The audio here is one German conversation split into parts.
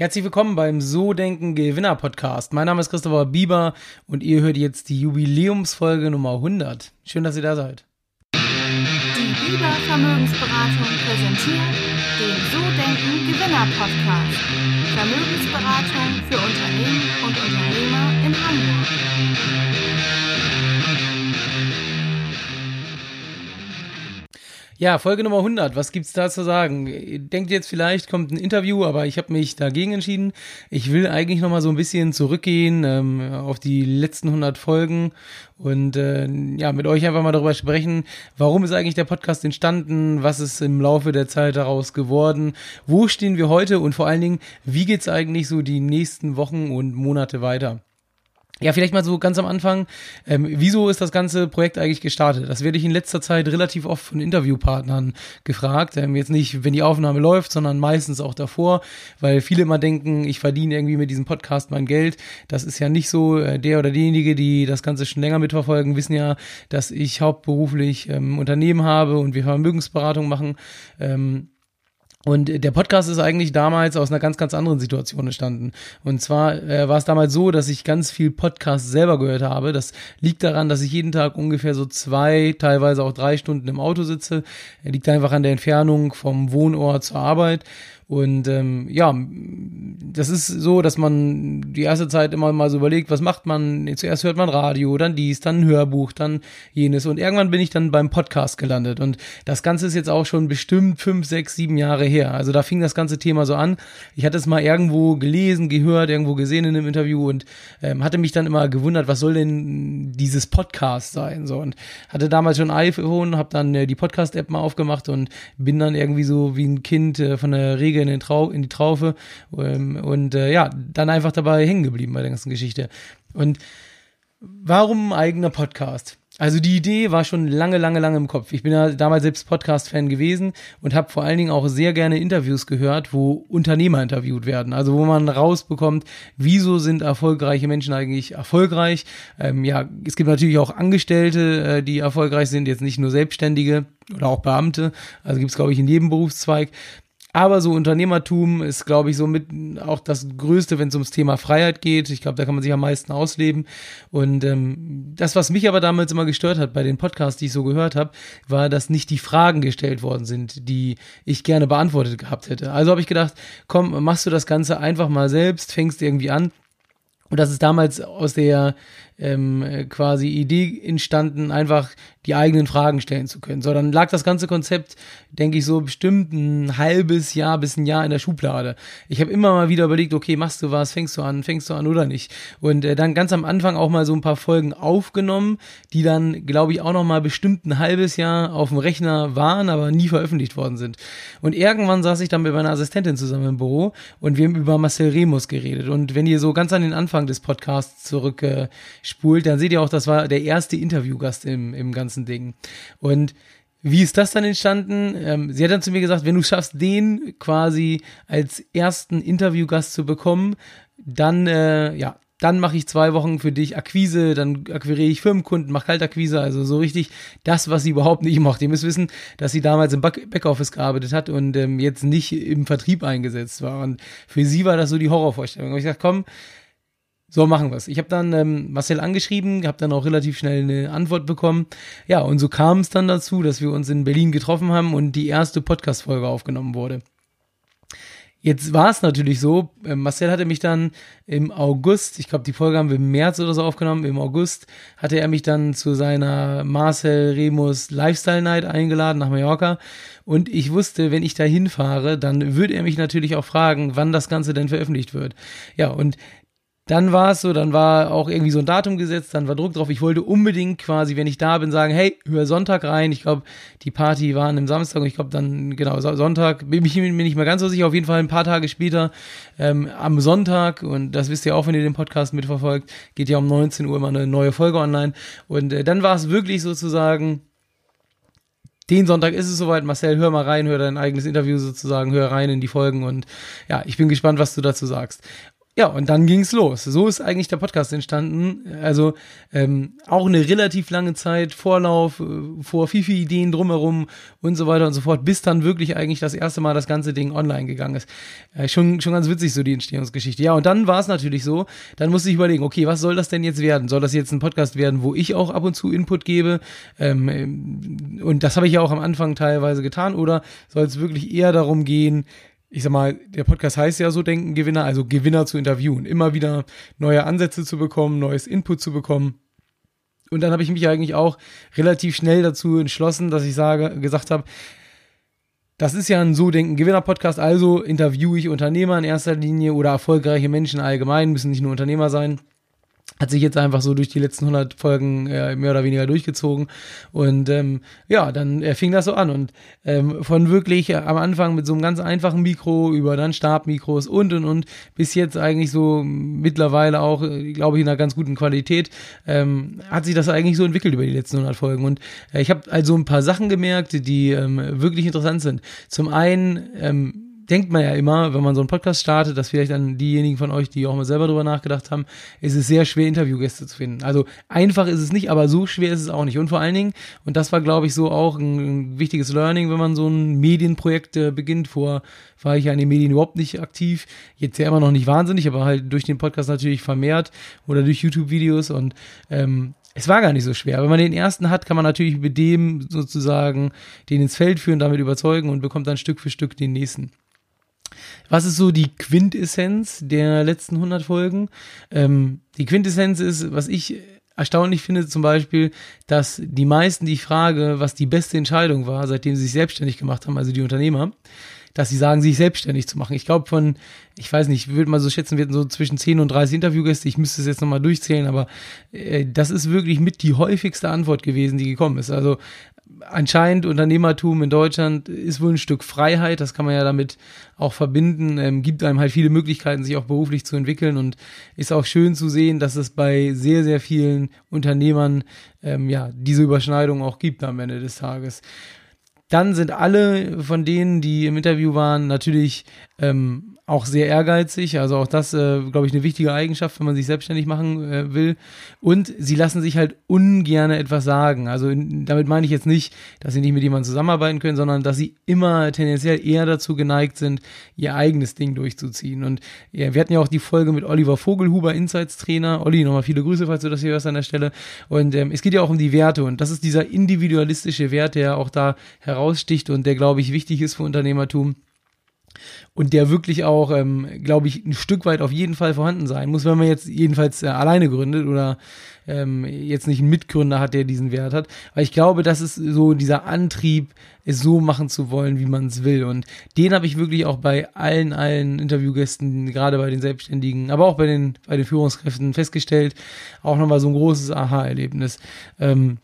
Herzlich willkommen beim So Denken Gewinner Podcast. Mein Name ist Christopher Bieber und ihr hört jetzt die Jubiläumsfolge Nummer 100. Schön, dass ihr da seid. Die Bieber Vermögensberatung präsentiert den So Denken Gewinner Podcast. Vermögensberatung für Unternehmen und Unternehmer in Hamburg. Ja, Folge Nummer 100. Was gibt's da zu sagen? Denkt jetzt vielleicht kommt ein Interview, aber ich habe mich dagegen entschieden. Ich will eigentlich noch mal so ein bisschen zurückgehen ähm, auf die letzten 100 Folgen und äh, ja mit euch einfach mal darüber sprechen, warum ist eigentlich der Podcast entstanden, was ist im Laufe der Zeit daraus geworden, wo stehen wir heute und vor allen Dingen, wie geht's eigentlich so die nächsten Wochen und Monate weiter? Ja, vielleicht mal so ganz am Anfang. Ähm, wieso ist das ganze Projekt eigentlich gestartet? Das werde ich in letzter Zeit relativ oft von Interviewpartnern gefragt. Ähm, jetzt nicht, wenn die Aufnahme läuft, sondern meistens auch davor, weil viele immer denken, ich verdiene irgendwie mit diesem Podcast mein Geld. Das ist ja nicht so. Äh, der oder diejenige, die das Ganze schon länger mitverfolgen, wissen ja, dass ich hauptberuflich ähm, Unternehmen habe und wir Vermögensberatung machen. Ähm, und der Podcast ist eigentlich damals aus einer ganz, ganz anderen Situation entstanden. Und zwar äh, war es damals so, dass ich ganz viel Podcast selber gehört habe. Das liegt daran, dass ich jeden Tag ungefähr so zwei, teilweise auch drei Stunden im Auto sitze. Liegt einfach an der Entfernung vom Wohnort zur Arbeit. Und ähm, ja, das ist so, dass man die erste Zeit immer mal so überlegt, was macht man? Zuerst hört man Radio, dann dies, dann ein Hörbuch, dann jenes. Und irgendwann bin ich dann beim Podcast gelandet. Und das Ganze ist jetzt auch schon bestimmt fünf, sechs, sieben Jahre her. Also da fing das ganze Thema so an. Ich hatte es mal irgendwo gelesen, gehört, irgendwo gesehen in einem Interview und ähm, hatte mich dann immer gewundert, was soll denn dieses Podcast sein? So und hatte damals schon iPhone, habe dann äh, die Podcast-App mal aufgemacht und bin dann irgendwie so wie ein Kind äh, von der Regel in, den Trau in die Traufe ähm, und äh, ja, dann einfach dabei hängen geblieben bei der ganzen Geschichte. Und warum ein eigener Podcast? Also die Idee war schon lange, lange, lange im Kopf. Ich bin ja damals selbst Podcast-Fan gewesen und habe vor allen Dingen auch sehr gerne Interviews gehört, wo Unternehmer interviewt werden. Also wo man rausbekommt, wieso sind erfolgreiche Menschen eigentlich erfolgreich. Ähm, ja, es gibt natürlich auch Angestellte, äh, die erfolgreich sind, jetzt nicht nur Selbstständige oder auch Beamte. Also gibt es, glaube ich, in jedem Berufszweig. Aber so Unternehmertum ist, glaube ich, so mit auch das Größte, wenn es ums Thema Freiheit geht. Ich glaube, da kann man sich am meisten ausleben. Und ähm, das, was mich aber damals immer gestört hat bei den Podcasts, die ich so gehört habe, war, dass nicht die Fragen gestellt worden sind, die ich gerne beantwortet gehabt hätte. Also habe ich gedacht, komm, machst du das Ganze einfach mal selbst, fängst irgendwie an. Und das ist damals aus der ähm, quasi Idee entstanden, einfach die eigenen Fragen stellen zu können. So, dann lag das ganze Konzept, denke ich, so bestimmt ein halbes Jahr bis ein Jahr in der Schublade. Ich habe immer mal wieder überlegt, okay, machst du was, fängst du an, fängst du an oder nicht. Und äh, dann ganz am Anfang auch mal so ein paar Folgen aufgenommen, die dann, glaube ich, auch noch mal bestimmt ein halbes Jahr auf dem Rechner waren, aber nie veröffentlicht worden sind. Und irgendwann saß ich dann mit meiner Assistentin zusammen im Büro und wir haben über Marcel Remus geredet. Und wenn ihr so ganz an den Anfang des Podcasts zurück äh, spult, dann seht ihr auch, das war der erste Interviewgast im, im ganzen Ding. Und wie ist das dann entstanden? Ähm, sie hat dann zu mir gesagt, wenn du schaffst, den quasi als ersten Interviewgast zu bekommen, dann, äh, ja, dann mache ich zwei Wochen für dich Akquise, dann akquiriere ich Firmenkunden, mache Kaltakquise, also so richtig das, was sie überhaupt nicht macht. Ihr müsst wissen, dass sie damals im Backoffice gearbeitet hat und ähm, jetzt nicht im Vertrieb eingesetzt war. Und für sie war das so die Horrorvorstellung. Und ich dachte, komm, so machen wir es. Ich habe dann ähm, Marcel angeschrieben, habe dann auch relativ schnell eine Antwort bekommen. Ja, und so kam es dann dazu, dass wir uns in Berlin getroffen haben und die erste Podcast-Folge aufgenommen wurde. Jetzt war es natürlich so, äh, Marcel hatte mich dann im August, ich glaube, die Folge haben wir im März oder so aufgenommen, im August hatte er mich dann zu seiner Marcel Remus Lifestyle Night eingeladen nach Mallorca und ich wusste, wenn ich da hinfahre, dann würde er mich natürlich auch fragen, wann das Ganze denn veröffentlicht wird. Ja, und dann war es so, dann war auch irgendwie so ein Datum gesetzt, dann war Druck drauf. Ich wollte unbedingt quasi, wenn ich da bin, sagen, hey, hör Sonntag rein. Ich glaube, die Party war an einem Samstag und ich glaube dann, genau, Sonntag, bin ich mir nicht mehr ganz so sicher, auf jeden Fall ein paar Tage später, ähm, am Sonntag, und das wisst ihr auch, wenn ihr den Podcast mitverfolgt, geht ja um 19 Uhr immer eine neue Folge online. Und äh, dann war es wirklich sozusagen, den Sonntag ist es soweit. Marcel, hör mal rein, hör dein eigenes Interview sozusagen, hör rein in die Folgen und ja, ich bin gespannt, was du dazu sagst. Ja, und dann ging's los. So ist eigentlich der Podcast entstanden. Also ähm, auch eine relativ lange Zeit Vorlauf, äh, vor viel, viel Ideen drumherum und so weiter und so fort, bis dann wirklich eigentlich das erste Mal das ganze Ding online gegangen ist. Äh, schon, schon ganz witzig so die Entstehungsgeschichte. Ja, und dann war es natürlich so, dann musste ich überlegen, okay, was soll das denn jetzt werden? Soll das jetzt ein Podcast werden, wo ich auch ab und zu Input gebe? Ähm, und das habe ich ja auch am Anfang teilweise getan. Oder soll es wirklich eher darum gehen, ich sag mal, der Podcast heißt ja so Denken Gewinner, also Gewinner zu interviewen, immer wieder neue Ansätze zu bekommen, neues Input zu bekommen. Und dann habe ich mich eigentlich auch relativ schnell dazu entschlossen, dass ich sage, gesagt habe, das ist ja ein So Denken Gewinner Podcast, also interviewe ich Unternehmer in erster Linie oder erfolgreiche Menschen allgemein, müssen nicht nur Unternehmer sein hat sich jetzt einfach so durch die letzten 100 Folgen äh, mehr oder weniger durchgezogen. Und ähm, ja, dann äh, fing das so an. Und ähm, von wirklich äh, am Anfang mit so einem ganz einfachen Mikro über dann Stabmikros und und und bis jetzt eigentlich so mittlerweile auch, äh, glaube ich, in einer ganz guten Qualität ähm, hat sich das eigentlich so entwickelt über die letzten 100 Folgen. Und äh, ich habe also ein paar Sachen gemerkt, die ähm, wirklich interessant sind. Zum einen ähm, denkt man ja immer, wenn man so einen Podcast startet, dass vielleicht dann diejenigen von euch, die auch mal selber drüber nachgedacht haben, ist es sehr schwer, Interviewgäste zu finden. Also einfach ist es nicht, aber so schwer ist es auch nicht. Und vor allen Dingen, und das war, glaube ich, so auch ein, ein wichtiges Learning, wenn man so ein Medienprojekt äh, beginnt. Vor war ich ja in den Medien überhaupt nicht aktiv. Jetzt ja immer noch nicht wahnsinnig, aber halt durch den Podcast natürlich vermehrt oder durch YouTube-Videos und ähm, es war gar nicht so schwer. Wenn man den ersten hat, kann man natürlich mit dem sozusagen den ins Feld führen, damit überzeugen und bekommt dann Stück für Stück den nächsten. Was ist so die Quintessenz der letzten 100 Folgen? Ähm, die Quintessenz ist, was ich erstaunlich finde zum Beispiel, dass die meisten, die ich frage, was die beste Entscheidung war, seitdem sie sich selbstständig gemacht haben, also die Unternehmer, dass sie sagen, sich selbstständig zu machen. Ich glaube von, ich weiß nicht, ich würde mal so schätzen, wir hatten so zwischen 10 und 30 Interviewgäste, ich müsste es jetzt nochmal durchzählen, aber äh, das ist wirklich mit die häufigste Antwort gewesen, die gekommen ist. Also anscheinend Unternehmertum in Deutschland ist wohl ein Stück Freiheit, das kann man ja damit auch verbinden, ähm, gibt einem halt viele Möglichkeiten, sich auch beruflich zu entwickeln. Und ist auch schön zu sehen, dass es bei sehr, sehr vielen Unternehmern ähm, ja diese Überschneidung auch gibt am Ende des Tages. Dann sind alle von denen, die im Interview waren, natürlich ähm, auch sehr ehrgeizig. Also auch das, äh, glaube ich, eine wichtige Eigenschaft, wenn man sich selbstständig machen äh, will. Und sie lassen sich halt ungern etwas sagen. Also in, damit meine ich jetzt nicht, dass sie nicht mit jemandem zusammenarbeiten können, sondern dass sie immer tendenziell eher dazu geneigt sind, ihr eigenes Ding durchzuziehen. Und ja, wir hatten ja auch die Folge mit Oliver Vogelhuber, Insights Trainer. Olli, nochmal viele Grüße, falls du das hier hörst an der Stelle. Und ähm, es geht ja auch um die Werte. Und das ist dieser individualistische Wert, der auch da heraussticht und der, glaube ich, wichtig ist für Unternehmertum und der wirklich auch, ähm, glaube ich, ein Stück weit auf jeden Fall vorhanden sein muss, wenn man jetzt jedenfalls äh, alleine gründet oder ähm, jetzt nicht einen Mitgründer hat, der diesen Wert hat. Weil ich glaube, das ist so dieser Antrieb, es so machen zu wollen, wie man es will. Und den habe ich wirklich auch bei allen, allen Interviewgästen, gerade bei den Selbstständigen, aber auch bei den, bei den Führungskräften festgestellt. Auch nochmal so ein großes Aha-Erlebnis. Ähm,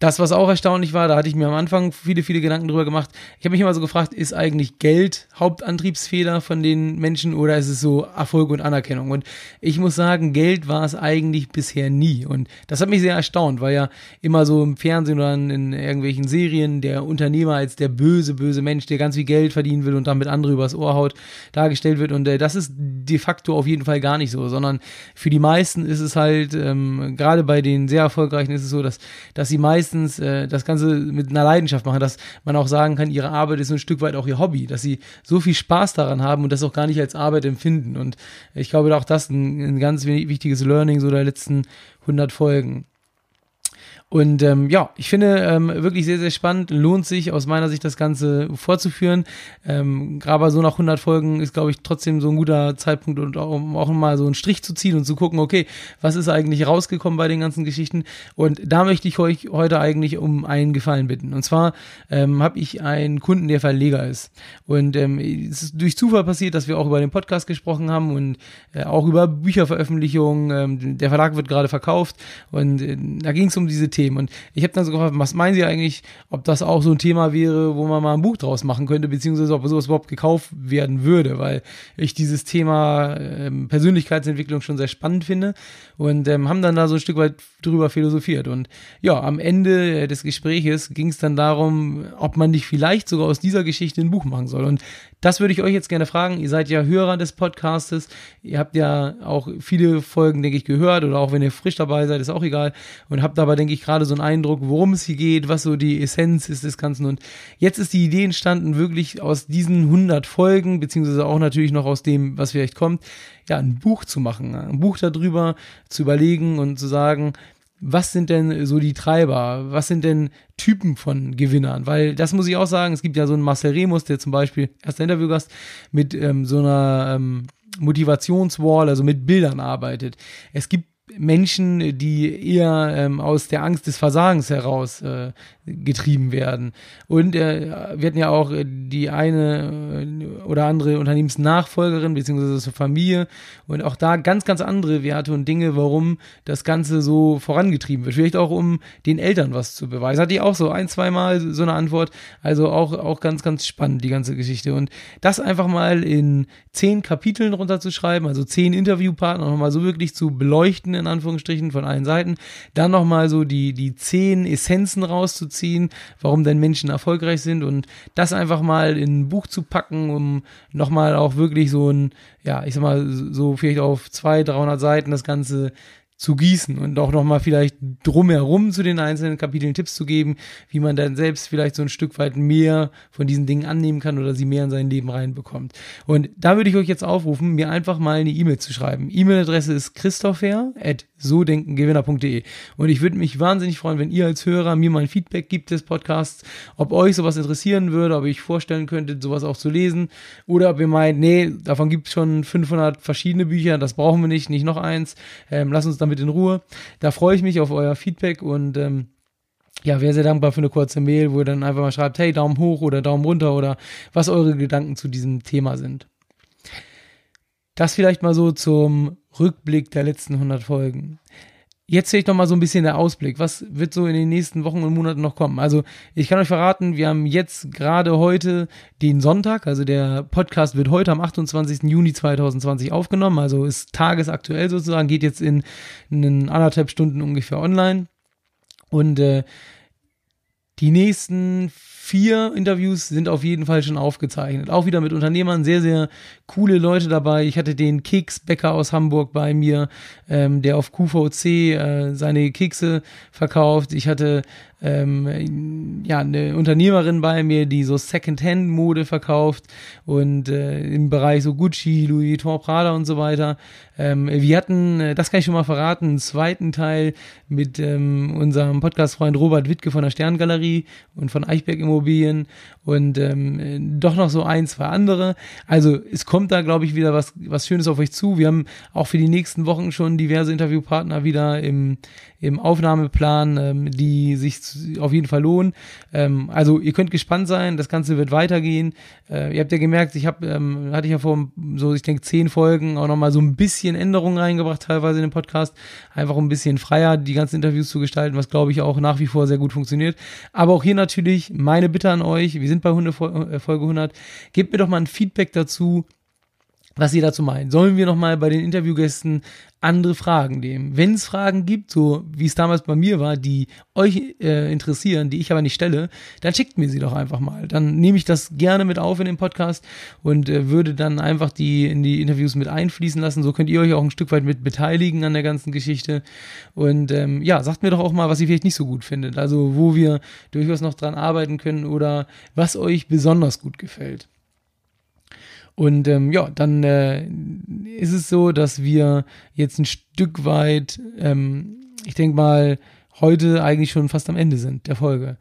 das, was auch erstaunlich war, da hatte ich mir am Anfang viele, viele Gedanken drüber gemacht. Ich habe mich immer so gefragt, ist eigentlich Geld Hauptantriebsfehler von den Menschen oder ist es so Erfolg und Anerkennung? Und ich muss sagen, Geld war es eigentlich bisher nie. Und das hat mich sehr erstaunt, weil ja immer so im Fernsehen oder in irgendwelchen Serien der Unternehmer als der böse, böse Mensch, der ganz viel Geld verdienen will und damit andere übers Ohr haut, dargestellt wird. Und äh, das ist de facto auf jeden Fall gar nicht so, sondern für die meisten ist es halt, ähm, gerade bei den sehr erfolgreichen ist es so, dass, dass die meisten meistens äh, das Ganze mit einer Leidenschaft machen, dass man auch sagen kann, ihre Arbeit ist ein Stück weit auch ihr Hobby, dass sie so viel Spaß daran haben und das auch gar nicht als Arbeit empfinden. Und ich glaube auch das ein, ein ganz wichtiges Learning so der letzten 100 Folgen. Und ähm, ja, ich finde ähm, wirklich sehr, sehr spannend. Lohnt sich aus meiner Sicht das Ganze fortzuführen. Ähm, Gerade so nach 100 Folgen ist, glaube ich, trotzdem so ein guter Zeitpunkt, und auch, um auch mal so einen Strich zu ziehen und zu gucken, okay, was ist eigentlich rausgekommen bei den ganzen Geschichten. Und da möchte ich euch heute eigentlich um einen Gefallen bitten. Und zwar ähm, habe ich einen Kunden, der Verleger ist. Und ähm, es ist durch Zufall passiert, dass wir auch über den Podcast gesprochen haben und äh, auch über Bücherveröffentlichungen. Ähm, der Verlag wird gerade verkauft und äh, da ging es um diese Themen. Und ich habe dann so gefragt, was meinen Sie eigentlich, ob das auch so ein Thema wäre, wo man mal ein Buch draus machen könnte, beziehungsweise ob sowas überhaupt gekauft werden würde, weil ich dieses Thema ähm, Persönlichkeitsentwicklung schon sehr spannend finde und ähm, haben dann da so ein Stück weit drüber philosophiert. Und ja, am Ende des Gespräches ging es dann darum, ob man nicht vielleicht sogar aus dieser Geschichte ein Buch machen soll. Und das würde ich euch jetzt gerne fragen. Ihr seid ja Hörer des Podcastes. Ihr habt ja auch viele Folgen, denke ich, gehört oder auch wenn ihr frisch dabei seid, ist auch egal. Und habt aber, denke ich, gerade so einen Eindruck, worum es hier geht, was so die Essenz ist des Ganzen. Und jetzt ist die Idee entstanden, wirklich aus diesen 100 Folgen, beziehungsweise auch natürlich noch aus dem, was vielleicht kommt, ja, ein Buch zu machen. Ein Buch darüber zu überlegen und zu sagen, was sind denn so die Treiber? Was sind denn Typen von Gewinnern? Weil das muss ich auch sagen, es gibt ja so einen Marcel Remus, der zum Beispiel erster Interviewgast mit ähm, so einer ähm, Motivationswall, also mit Bildern arbeitet. Es gibt Menschen, die eher ähm, aus der Angst des Versagens heraus äh, getrieben werden. Und äh, wir hatten ja auch die eine äh, oder andere Unternehmensnachfolgerin beziehungsweise Familie und auch da ganz, ganz andere Werte und Dinge, warum das Ganze so vorangetrieben wird. Vielleicht auch um den Eltern was zu beweisen. Hatte ich auch so ein, zweimal so eine Antwort. Also auch, auch ganz, ganz spannend, die ganze Geschichte. Und das einfach mal in zehn Kapiteln runterzuschreiben, also zehn Interviewpartner nochmal so wirklich zu beleuchten, in Anführungsstrichen, von allen Seiten. Dann nochmal so die, die zehn Essenzen rauszuziehen, warum denn Menschen erfolgreich sind und das einfach mal in ein Buch zu packen, um nochmal auch wirklich so ein, ja, ich sag mal, so vielleicht auf zwei, 300 Seiten das Ganze zu gießen und auch nochmal vielleicht drumherum zu den einzelnen Kapiteln Tipps zu geben, wie man dann selbst vielleicht so ein Stück weit mehr von diesen Dingen annehmen kann oder sie mehr in sein Leben reinbekommt. Und da würde ich euch jetzt aufrufen, mir einfach mal eine E-Mail zu schreiben. E-Mail-Adresse ist christopher at sodenkengewinner.de und ich würde mich wahnsinnig freuen, wenn ihr als Hörer mir mal ein Feedback gibt des Podcasts, ob euch sowas interessieren würde, ob ich vorstellen könnte, sowas auch zu lesen oder ob ihr meint, nee, davon gibt es schon 500 verschiedene Bücher, das brauchen wir nicht, nicht noch eins. Ähm, lasst uns damit in Ruhe. Da freue ich mich auf euer Feedback und ähm, ja, wäre sehr dankbar für eine kurze Mail, wo ihr dann einfach mal schreibt, hey, Daumen hoch oder Daumen runter oder was eure Gedanken zu diesem Thema sind. Das vielleicht mal so zum Rückblick der letzten 100 Folgen. Jetzt sehe ich noch mal so ein bisschen der Ausblick. Was wird so in den nächsten Wochen und Monaten noch kommen? Also, ich kann euch verraten, wir haben jetzt gerade heute den Sonntag, also der Podcast wird heute am 28. Juni 2020 aufgenommen, also ist tagesaktuell sozusagen, geht jetzt in, in anderthalb Stunden ungefähr online. Und äh, die nächsten vier Interviews sind auf jeden Fall schon aufgezeichnet. Auch wieder mit Unternehmern, sehr, sehr coole Leute dabei. Ich hatte den Keksbäcker aus Hamburg bei mir, ähm, der auf QVC äh, seine Kekse verkauft. Ich hatte ähm, ja, eine Unternehmerin bei mir, die so Second-Hand-Mode verkauft und äh, im Bereich so Gucci, Louis Vuitton, Prada und so weiter. Ähm, wir hatten, äh, das kann ich schon mal verraten, einen zweiten Teil mit ähm, unserem Podcast-Freund Robert Wittke von der Sterngalerie und von Eichberg Immobilien und ähm, doch noch so ein, zwei andere. Also es kommt da, glaube ich, wieder was, was Schönes auf euch zu. Wir haben auch für die nächsten Wochen schon diverse Interviewpartner wieder im, im Aufnahmeplan, ähm, die sich auf jeden Fall lohnen. Ähm, also ihr könnt gespannt sein, das Ganze wird weitergehen. Äh, ihr habt ja gemerkt, ich habe, ähm, hatte ich ja vor so, ich denke, zehn Folgen auch nochmal so ein bisschen Änderungen reingebracht, teilweise in den Podcast. Einfach ein bisschen freier die ganzen Interviews zu gestalten, was glaube ich auch nach wie vor sehr gut funktioniert. Aber auch hier natürlich meine Bitte an euch, wir sind bei Hunde äh, Folge 100, gebt mir doch mal ein Feedback dazu, was ihr dazu meint. Sollen wir nochmal bei den Interviewgästen andere Fragen nehmen? Wenn es Fragen gibt, so wie es damals bei mir war, die euch äh, interessieren, die ich aber nicht stelle, dann schickt mir sie doch einfach mal. Dann nehme ich das gerne mit auf in den Podcast und äh, würde dann einfach die in die Interviews mit einfließen lassen. So könnt ihr euch auch ein Stück weit mit beteiligen an der ganzen Geschichte. Und ähm, ja, sagt mir doch auch mal, was ihr vielleicht nicht so gut findet. Also wo wir durchaus noch dran arbeiten können oder was euch besonders gut gefällt. Und ähm, ja, dann äh, ist es so, dass wir jetzt ein Stück weit, ähm, ich denke mal, heute eigentlich schon fast am Ende sind der Folge.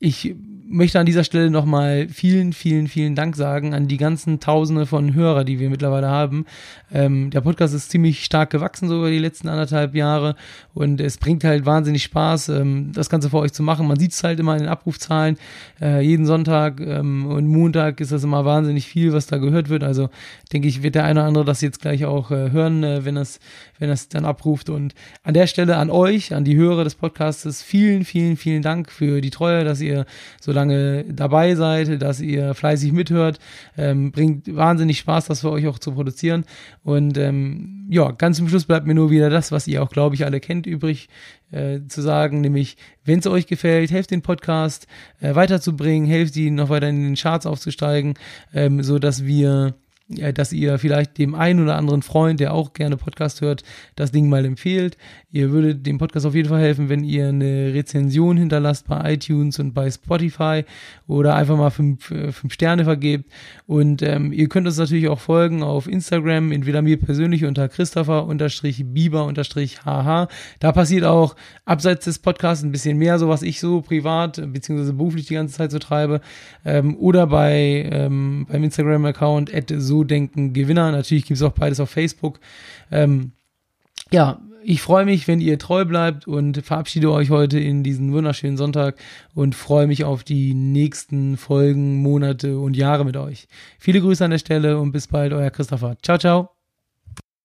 Ich möchte an dieser Stelle nochmal vielen, vielen, vielen Dank sagen an die ganzen Tausende von Hörer, die wir mittlerweile haben. Ähm, der Podcast ist ziemlich stark gewachsen so über die letzten anderthalb Jahre und es bringt halt wahnsinnig Spaß, ähm, das Ganze für euch zu machen. Man sieht es halt immer in den Abrufzahlen. Äh, jeden Sonntag ähm, und Montag ist das immer wahnsinnig viel, was da gehört wird. Also denke ich, wird der eine oder andere das jetzt gleich auch äh, hören, äh, wenn das, wenn das dann abruft. Und an der Stelle an euch, an die Hörer des Podcasts, vielen, vielen, vielen Dank für die Treue, dass ihr so lange dabei seid, dass ihr fleißig mithört. Ähm, bringt wahnsinnig Spaß, das für euch auch zu produzieren. Und ähm, ja, ganz zum Schluss bleibt mir nur wieder das, was ihr auch, glaube ich, alle kennt, übrig äh, zu sagen, nämlich, wenn es euch gefällt, helft den Podcast äh, weiterzubringen, helft ihn noch weiter in den Charts aufzusteigen, ähm, so dass wir dass ihr vielleicht dem einen oder anderen Freund, der auch gerne Podcast hört, das Ding mal empfehlt. Ihr würdet dem Podcast auf jeden Fall helfen, wenn ihr eine Rezension hinterlasst bei iTunes und bei Spotify oder einfach mal fünf, äh, fünf Sterne vergebt. Und ähm, ihr könnt uns natürlich auch folgen auf Instagram, entweder mir persönlich unter Christopher-Bieber-HH. Da passiert auch abseits des Podcasts ein bisschen mehr, so was ich so privat bzw. beruflich die ganze Zeit so treibe. Ähm, oder bei ähm, beim Instagram-Account at so so denken Gewinner. Natürlich gibt es auch beides auf Facebook. Ähm, ja, ich freue mich, wenn ihr treu bleibt und verabschiede euch heute in diesen wunderschönen Sonntag und freue mich auf die nächsten Folgen, Monate und Jahre mit euch. Viele Grüße an der Stelle und bis bald, euer Christopher. Ciao, ciao.